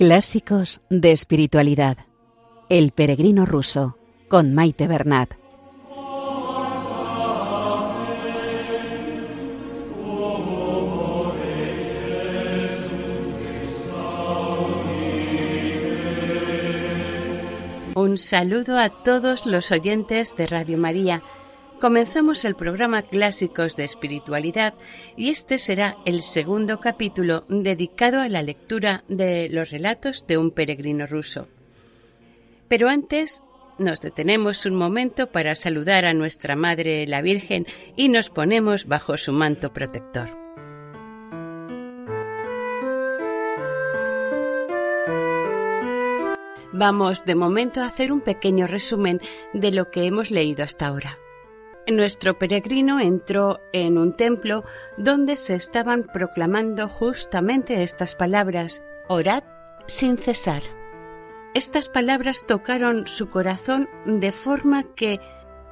Clásicos de Espiritualidad. El Peregrino Ruso, con Maite Bernat. Un saludo a todos los oyentes de Radio María. Comenzamos el programa Clásicos de Espiritualidad y este será el segundo capítulo dedicado a la lectura de los relatos de un peregrino ruso. Pero antes nos detenemos un momento para saludar a nuestra Madre la Virgen y nos ponemos bajo su manto protector. Vamos de momento a hacer un pequeño resumen de lo que hemos leído hasta ahora. Nuestro peregrino entró en un templo donde se estaban proclamando justamente estas palabras, orad sin cesar. Estas palabras tocaron su corazón de forma que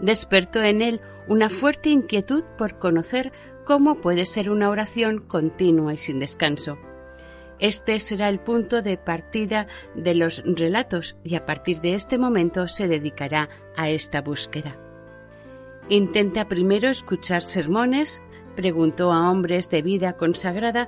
despertó en él una fuerte inquietud por conocer cómo puede ser una oración continua y sin descanso. Este será el punto de partida de los relatos y a partir de este momento se dedicará a esta búsqueda. Intenta primero escuchar sermones, preguntó a hombres de vida consagrada,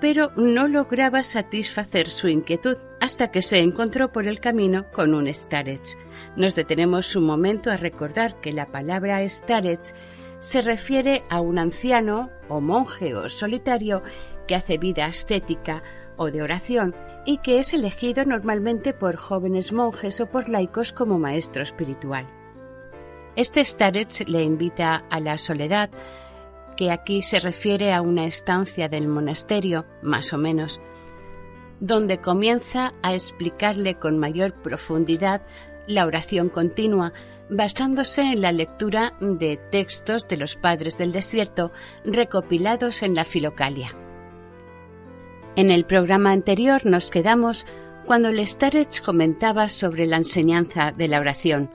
pero no lograba satisfacer su inquietud hasta que se encontró por el camino con un starets. Nos detenemos un momento a recordar que la palabra starets se refiere a un anciano o monje o solitario que hace vida ascética o de oración y que es elegido normalmente por jóvenes monjes o por laicos como maestro espiritual. Este starets le invita a la soledad, que aquí se refiere a una estancia del monasterio, más o menos, donde comienza a explicarle con mayor profundidad la oración continua, basándose en la lectura de textos de los padres del desierto recopilados en la Filocalia. En el programa anterior nos quedamos cuando Starets comentaba sobre la enseñanza de la oración.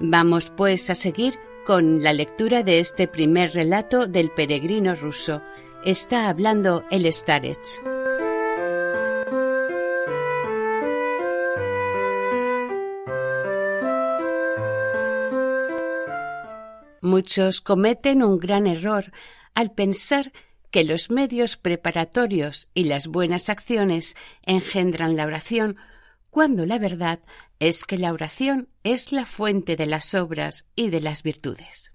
Vamos pues a seguir con la lectura de este primer relato del peregrino ruso. Está hablando el Starets. Muchos cometen un gran error al pensar que los medios preparatorios y las buenas acciones engendran la oración cuando la verdad es que la oración es la fuente de las obras y de las virtudes.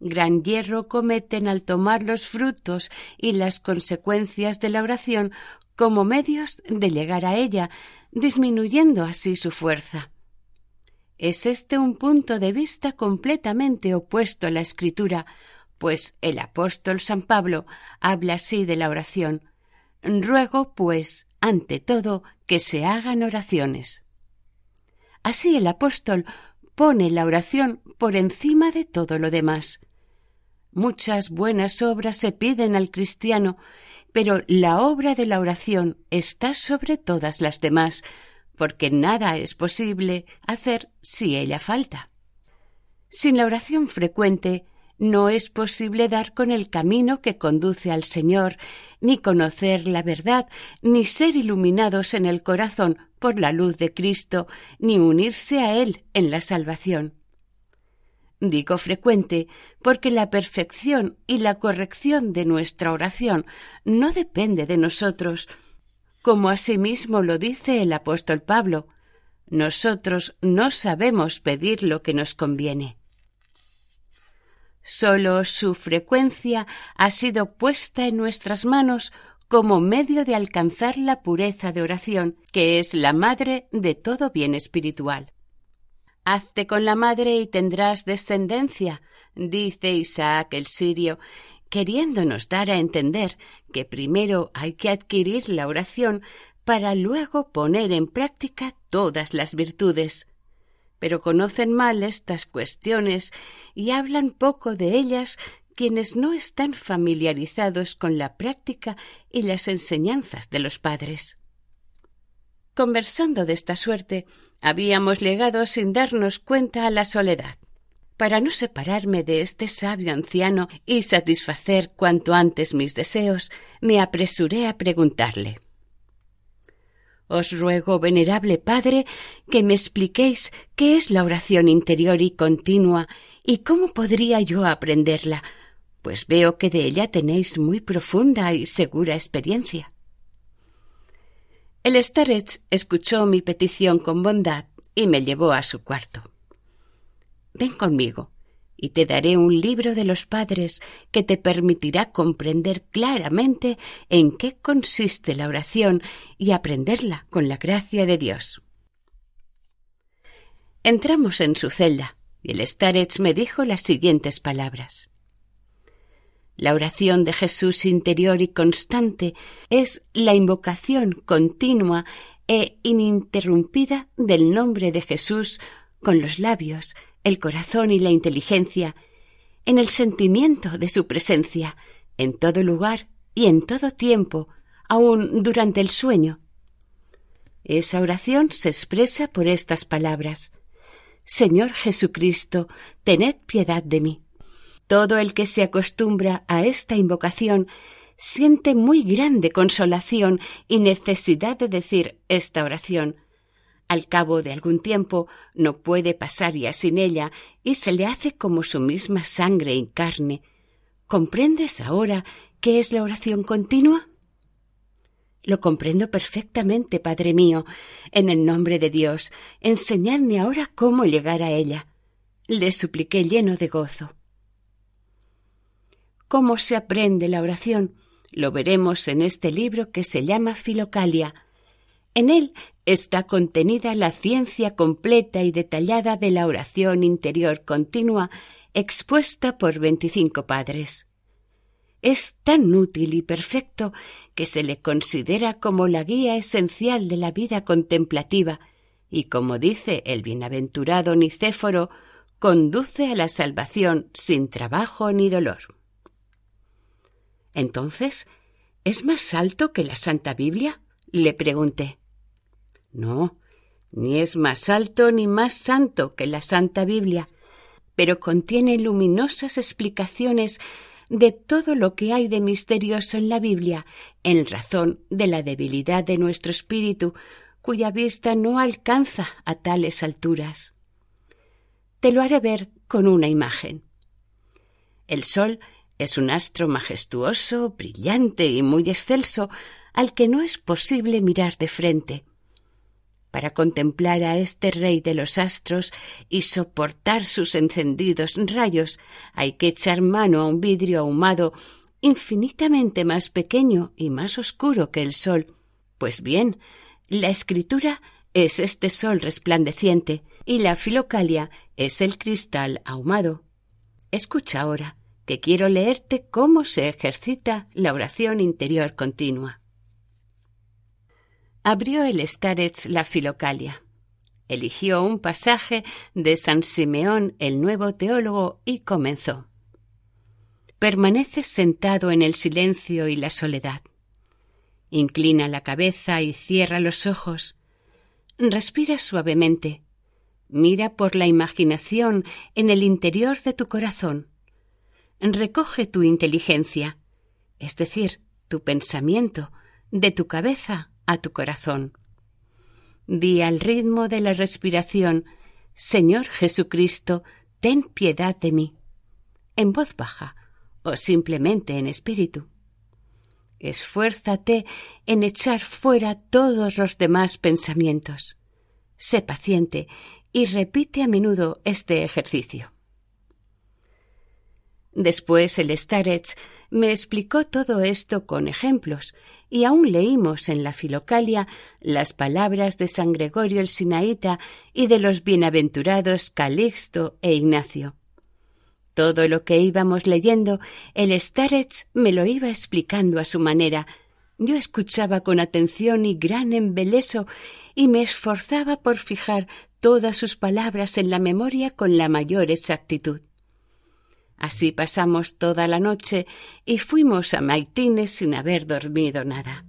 Gran hierro cometen al tomar los frutos y las consecuencias de la oración como medios de llegar a ella, disminuyendo así su fuerza. Es este un punto de vista completamente opuesto a la escritura, pues el apóstol San Pablo habla así de la oración. Ruego, pues, ante todo, que se hagan oraciones. Así el apóstol pone la oración por encima de todo lo demás. Muchas buenas obras se piden al cristiano, pero la obra de la oración está sobre todas las demás, porque nada es posible hacer si ella falta. Sin la oración frecuente, no es posible dar con el camino que conduce al Señor, ni conocer la verdad, ni ser iluminados en el corazón por la luz de Cristo, ni unirse a Él en la salvación. Digo frecuente porque la perfección y la corrección de nuestra oración no depende de nosotros, como asimismo lo dice el apóstol Pablo. Nosotros no sabemos pedir lo que nos conviene. Solo su frecuencia ha sido puesta en nuestras manos como medio de alcanzar la pureza de oración, que es la madre de todo bien espiritual. Hazte con la madre y tendrás descendencia, dice Isaac el sirio, queriéndonos dar a entender que primero hay que adquirir la oración para luego poner en práctica todas las virtudes pero conocen mal estas cuestiones y hablan poco de ellas quienes no están familiarizados con la práctica y las enseñanzas de los padres. Conversando de esta suerte, habíamos llegado sin darnos cuenta a la soledad. Para no separarme de este sabio anciano y satisfacer cuanto antes mis deseos, me apresuré a preguntarle Os ruego, venerable Padre, que me expliquéis qué es la oración interior y continua y cómo podría yo aprenderla, pues veo que de ella tenéis muy profunda y segura experiencia. El Starets escuchó mi petición con bondad y me llevó a su cuarto. Ven conmigo, y te daré un libro de los padres que te permitirá comprender claramente en qué consiste la oración y aprenderla con la gracia de Dios. Entramos en su celda y el Starets me dijo las siguientes palabras. La oración de Jesús interior y constante es la invocación continua e ininterrumpida del nombre de Jesús con los labios, el corazón y la inteligencia, en el sentimiento de su presencia, en todo lugar y en todo tiempo, aun durante el sueño. Esa oración se expresa por estas palabras Señor Jesucristo, tened piedad de mí. Todo el que se acostumbra a esta invocación siente muy grande consolación y necesidad de decir esta oración, al cabo de algún tiempo no puede pasar ya sin ella y se le hace como su misma sangre y carne. ¿Comprendes ahora qué es la oración continua? Lo comprendo perfectamente, Padre mío. En el nombre de Dios, enseñadme ahora cómo llegar a ella. Le supliqué lleno de gozo. ¿Cómo se aprende la oración? Lo veremos en este libro que se llama Filocalia. En él está contenida la ciencia completa y detallada de la oración interior continua expuesta por veinticinco padres. Es tan útil y perfecto que se le considera como la guía esencial de la vida contemplativa y, como dice el bienaventurado Nicéforo, conduce a la salvación sin trabajo ni dolor. Entonces, ¿es más alto que la Santa Biblia? le pregunté. No, ni es más alto ni más santo que la Santa Biblia, pero contiene luminosas explicaciones de todo lo que hay de misterioso en la Biblia, en razón de la debilidad de nuestro espíritu, cuya vista no alcanza a tales alturas. Te lo haré ver con una imagen. El sol es un astro majestuoso, brillante y muy excelso, al que no es posible mirar de frente. Para contemplar a este rey de los astros y soportar sus encendidos rayos hay que echar mano a un vidrio ahumado infinitamente más pequeño y más oscuro que el sol. Pues bien, la escritura es este sol resplandeciente y la filocalia es el cristal ahumado. Escucha ahora, que quiero leerte cómo se ejercita la oración interior continua. Abrió el Starets la Filocalia. Eligió un pasaje de San Simeón el nuevo teólogo y comenzó. Permaneces sentado en el silencio y la soledad. Inclina la cabeza y cierra los ojos. Respira suavemente. Mira por la imaginación en el interior de tu corazón. Recoge tu inteligencia, es decir, tu pensamiento, de tu cabeza a tu corazón. Di al ritmo de la respiración, Señor Jesucristo, ten piedad de mí, en voz baja o simplemente en espíritu. Esfuérzate en echar fuera todos los demás pensamientos. Sé paciente y repite a menudo este ejercicio. Después el Starets me explicó todo esto con ejemplos, y aún leímos en la Filocalia las palabras de San Gregorio el Sinaíta y de los bienaventurados Calixto e Ignacio. Todo lo que íbamos leyendo, el Starets me lo iba explicando a su manera. Yo escuchaba con atención y gran embeleso y me esforzaba por fijar todas sus palabras en la memoria con la mayor exactitud. Así pasamos toda la noche y fuimos a Maitines sin haber dormido nada.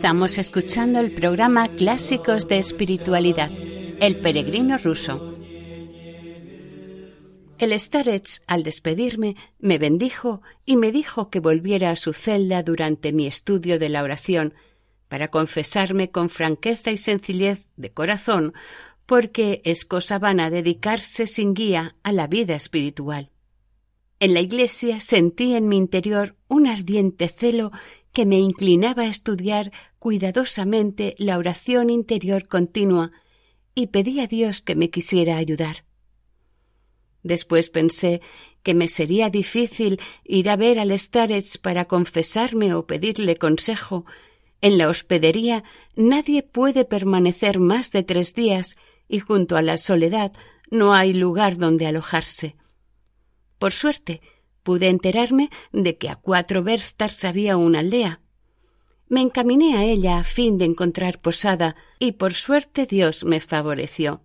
Estamos escuchando el programa Clásicos de Espiritualidad, El Peregrino Ruso. El Starets, al despedirme, me bendijo y me dijo que volviera a su celda durante mi estudio de la oración, para confesarme con franqueza y sencillez de corazón, porque es cosa vana dedicarse sin guía a la vida espiritual. En la iglesia sentí en mi interior un ardiente celo que me inclinaba a estudiar cuidadosamente la oración interior continua y pedí a Dios que me quisiera ayudar. Después pensé que me sería difícil ir a ver al Starets para confesarme o pedirle consejo. En la hospedería nadie puede permanecer más de tres días y junto a la soledad no hay lugar donde alojarse. Por suerte, pude enterarme de que a cuatro verstas había una aldea. Me encaminé a ella a fin de encontrar posada y por suerte Dios me favoreció.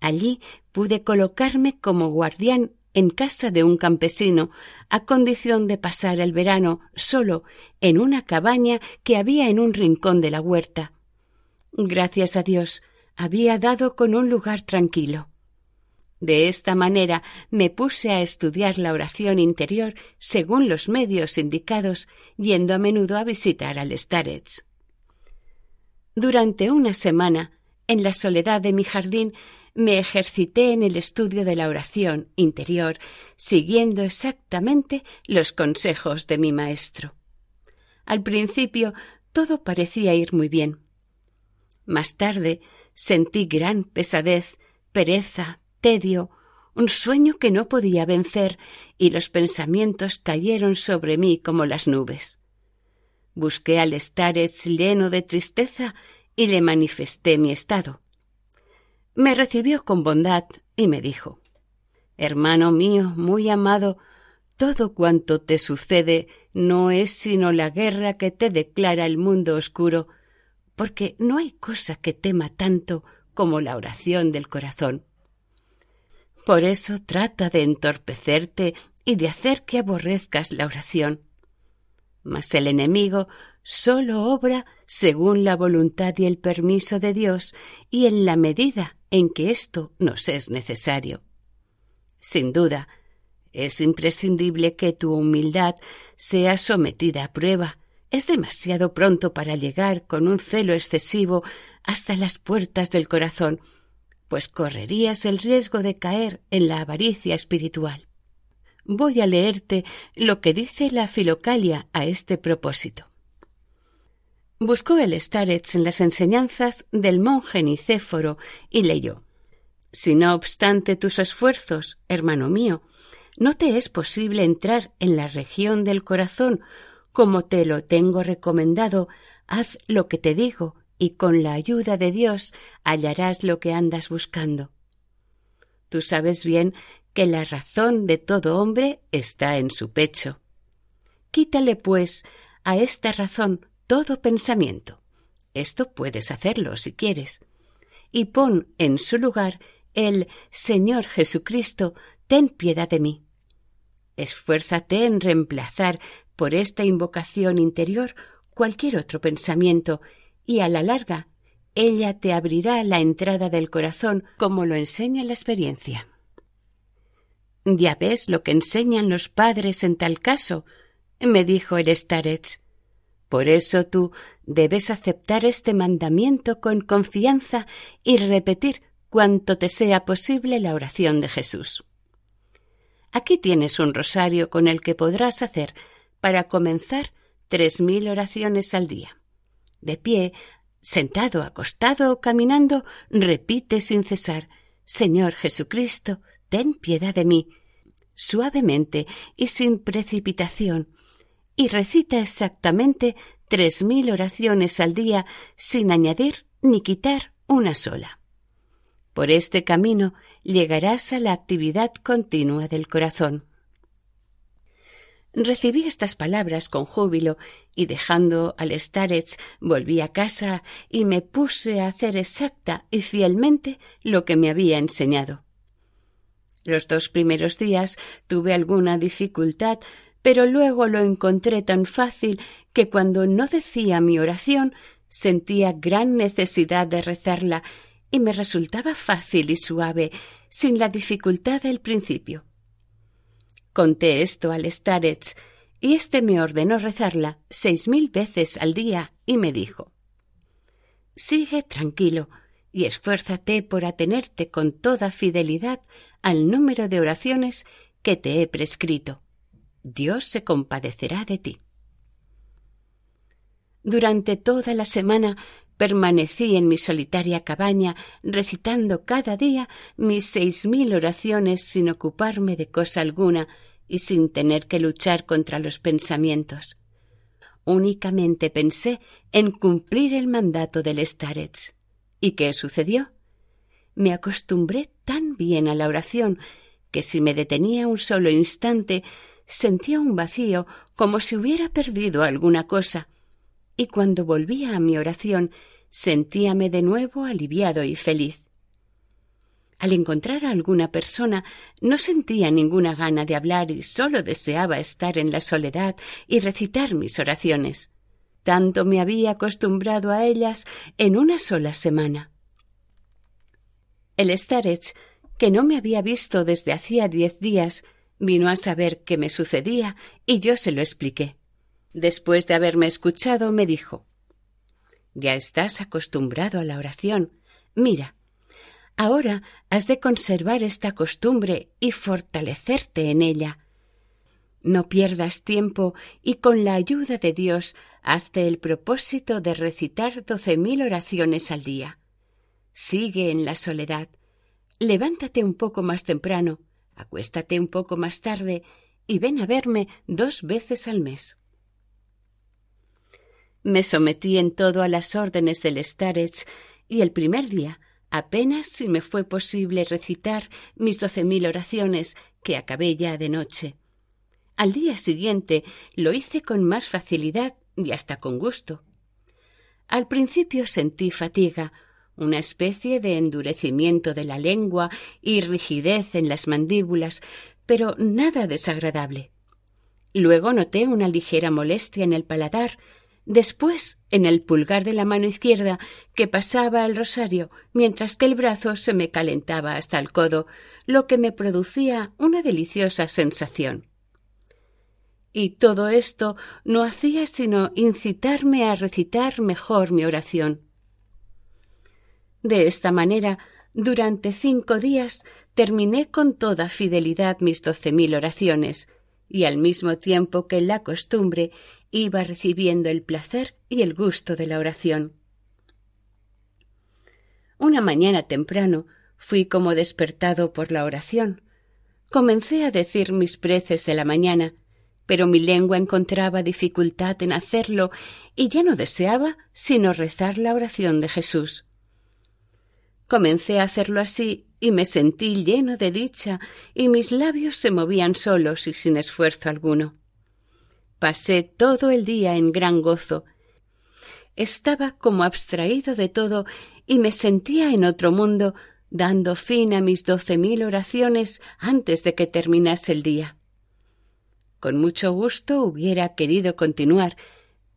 Allí pude colocarme como guardián en casa de un campesino, a condición de pasar el verano solo en una cabaña que había en un rincón de la huerta. Gracias a Dios había dado con un lugar tranquilo. De esta manera me puse a estudiar la oración interior según los medios indicados, yendo a menudo a visitar al Starets. Durante una semana, en la soledad de mi jardín, me ejercité en el estudio de la oración interior, siguiendo exactamente los consejos de mi maestro. Al principio todo parecía ir muy bien. Más tarde sentí gran pesadez, pereza, tedio, un sueño que no podía vencer, y los pensamientos cayeron sobre mí como las nubes. Busqué al Starets lleno de tristeza y le manifesté mi estado. Me recibió con bondad y me dijo Hermano mío, muy amado, todo cuanto te sucede no es sino la guerra que te declara el mundo oscuro, porque no hay cosa que tema tanto como la oración del corazón. Por eso trata de entorpecerte y de hacer que aborrezcas la oración. Mas el enemigo sólo obra según la voluntad y el permiso de Dios y en la medida en que esto nos es necesario. Sin duda, es imprescindible que tu humildad sea sometida a prueba. Es demasiado pronto para llegar con un celo excesivo hasta las puertas del corazón pues correrías el riesgo de caer en la avaricia espiritual. Voy a leerte lo que dice la Filocalia a este propósito. Buscó el Starets en las enseñanzas del monje Nicéforo y leyó Si no obstante tus esfuerzos, hermano mío, no te es posible entrar en la región del corazón como te lo tengo recomendado, haz lo que te digo y con la ayuda de Dios hallarás lo que andas buscando. Tú sabes bien que la razón de todo hombre está en su pecho. Quítale, pues, a esta razón todo pensamiento. Esto puedes hacerlo si quieres. Y pon en su lugar el Señor Jesucristo, ten piedad de mí. Esfuérzate en reemplazar por esta invocación interior cualquier otro pensamiento y a la larga ella te abrirá la entrada del corazón como lo enseña la experiencia. Ya ves lo que enseñan los padres en tal caso, me dijo el Starets. Por eso tú debes aceptar este mandamiento con confianza y repetir cuanto te sea posible la oración de Jesús. Aquí tienes un rosario con el que podrás hacer, para comenzar, tres mil oraciones al día de pie, sentado, acostado o caminando, repite sin cesar Señor Jesucristo, ten piedad de mí, suavemente y sin precipitación, y recita exactamente tres mil oraciones al día sin añadir ni quitar una sola. Por este camino llegarás a la actividad continua del corazón. Recibí estas palabras con júbilo y dejando al Starets volví a casa y me puse a hacer exacta y fielmente lo que me había enseñado. Los dos primeros días tuve alguna dificultad, pero luego lo encontré tan fácil que cuando no decía mi oración sentía gran necesidad de rezarla y me resultaba fácil y suave, sin la dificultad del principio. Conté esto al Starets y éste me ordenó rezarla seis mil veces al día y me dijo Sigue tranquilo y esfuérzate por atenerte con toda fidelidad al número de oraciones que te he prescrito. Dios se compadecerá de ti. Durante toda la semana permanecí en mi solitaria cabaña recitando cada día mis seis mil oraciones sin ocuparme de cosa alguna y sin tener que luchar contra los pensamientos. Únicamente pensé en cumplir el mandato del Starets. ¿Y qué sucedió? Me acostumbré tan bien a la oración que si me detenía un solo instante sentía un vacío como si hubiera perdido alguna cosa, y cuando volvía a mi oración sentíame de nuevo aliviado y feliz. Al encontrar a alguna persona no sentía ninguna gana de hablar y sólo deseaba estar en la soledad y recitar mis oraciones. Tanto me había acostumbrado a ellas en una sola semana. El Starets, que no me había visto desde hacía diez días, vino a saber qué me sucedía y yo se lo expliqué. Después de haberme escuchado, me dijo Ya estás acostumbrado a la oración. Mira, ahora has de conservar esta costumbre y fortalecerte en ella. No pierdas tiempo y con la ayuda de Dios hazte el propósito de recitar doce mil oraciones al día. Sigue en la soledad. Levántate un poco más temprano, acuéstate un poco más tarde y ven a verme dos veces al mes. Me sometí en todo a las órdenes del Starets y el primer día apenas si me fue posible recitar mis doce mil oraciones que acabé ya de noche. Al día siguiente lo hice con más facilidad y hasta con gusto. Al principio sentí fatiga, una especie de endurecimiento de la lengua y rigidez en las mandíbulas, pero nada desagradable. Luego noté una ligera molestia en el paladar después en el pulgar de la mano izquierda que pasaba al rosario, mientras que el brazo se me calentaba hasta el codo, lo que me producía una deliciosa sensación. Y todo esto no hacía sino incitarme a recitar mejor mi oración. De esta manera, durante cinco días terminé con toda fidelidad mis doce mil oraciones, y al mismo tiempo que la costumbre iba recibiendo el placer y el gusto de la oración. Una mañana temprano fui como despertado por la oración. Comencé a decir mis preces de la mañana, pero mi lengua encontraba dificultad en hacerlo y ya no deseaba sino rezar la oración de Jesús. Comencé a hacerlo así y me sentí lleno de dicha y mis labios se movían solos y sin esfuerzo alguno. Pasé todo el día en gran gozo. Estaba como abstraído de todo y me sentía en otro mundo, dando fin a mis doce mil oraciones antes de que terminase el día. Con mucho gusto hubiera querido continuar,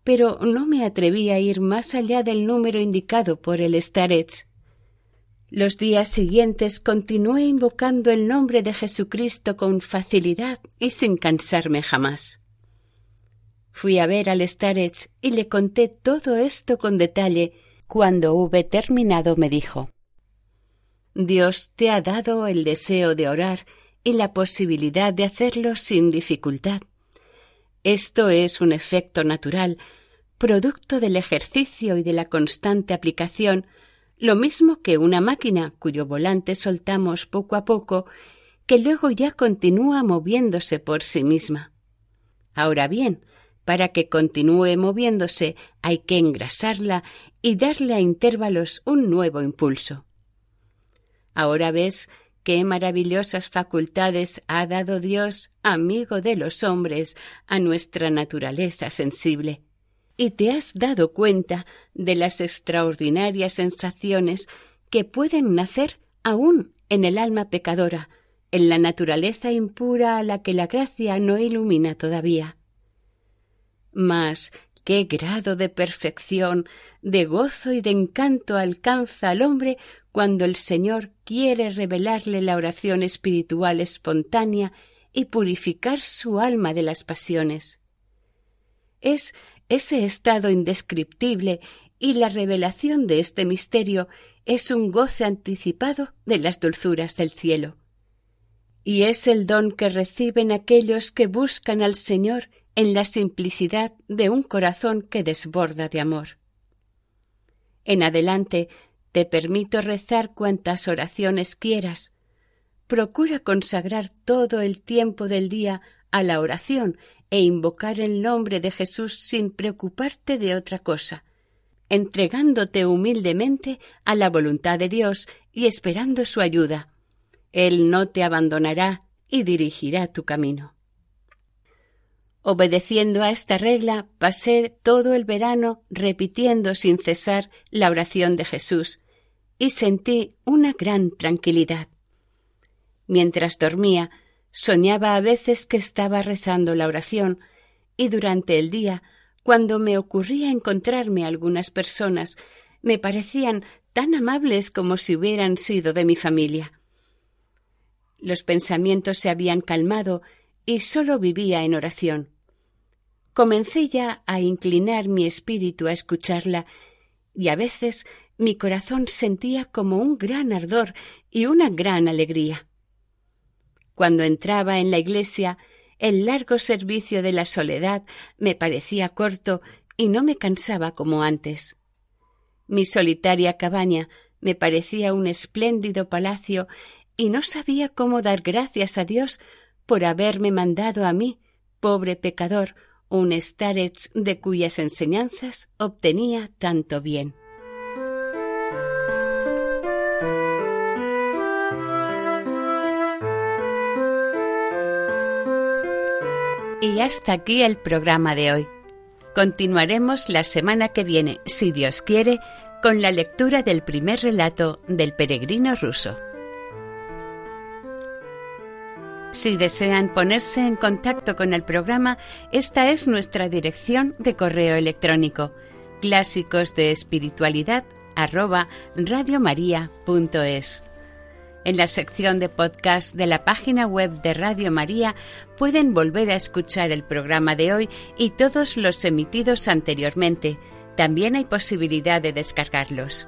pero no me atreví a ir más allá del número indicado por el Starets. Los días siguientes continué invocando el nombre de Jesucristo con facilidad y sin cansarme jamás. Fui a ver al Starets y le conté todo esto con detalle. Cuando hube terminado me dijo Dios te ha dado el deseo de orar y la posibilidad de hacerlo sin dificultad. Esto es un efecto natural, producto del ejercicio y de la constante aplicación, lo mismo que una máquina cuyo volante soltamos poco a poco, que luego ya continúa moviéndose por sí misma. Ahora bien, para que continúe moviéndose hay que engrasarla y darle a intervalos un nuevo impulso. Ahora ves qué maravillosas facultades ha dado Dios, amigo de los hombres, a nuestra naturaleza sensible. Y te has dado cuenta de las extraordinarias sensaciones que pueden nacer aún en el alma pecadora, en la naturaleza impura a la que la gracia no ilumina todavía. Mas qué grado de perfección, de gozo y de encanto alcanza al hombre cuando el Señor quiere revelarle la oración espiritual espontánea y purificar su alma de las pasiones. Es ese estado indescriptible y la revelación de este misterio es un goce anticipado de las dulzuras del cielo. Y es el don que reciben aquellos que buscan al Señor en la simplicidad de un corazón que desborda de amor. En adelante te permito rezar cuantas oraciones quieras. Procura consagrar todo el tiempo del día a la oración e invocar el nombre de Jesús sin preocuparte de otra cosa, entregándote humildemente a la voluntad de Dios y esperando su ayuda. Él no te abandonará y dirigirá tu camino. Obedeciendo a esta regla, pasé todo el verano repitiendo sin cesar la oración de Jesús y sentí una gran tranquilidad. Mientras dormía, soñaba a veces que estaba rezando la oración y durante el día, cuando me ocurría encontrarme algunas personas, me parecían tan amables como si hubieran sido de mi familia. Los pensamientos se habían calmado y sólo vivía en oración. Comencé ya a inclinar mi espíritu a escucharla y a veces mi corazón sentía como un gran ardor y una gran alegría. Cuando entraba en la iglesia, el largo servicio de la soledad me parecía corto y no me cansaba como antes. Mi solitaria cabaña me parecía un espléndido palacio y no sabía cómo dar gracias a Dios por haberme mandado a mí, pobre pecador, un starets de cuyas enseñanzas obtenía tanto bien. Y hasta aquí el programa de hoy. Continuaremos la semana que viene, si Dios quiere, con la lectura del primer relato del peregrino ruso. Si desean ponerse en contacto con el programa, esta es nuestra dirección de correo electrónico clásicos de espiritualidad En la sección de podcast de la página web de Radio María pueden volver a escuchar el programa de hoy y todos los emitidos anteriormente. También hay posibilidad de descargarlos.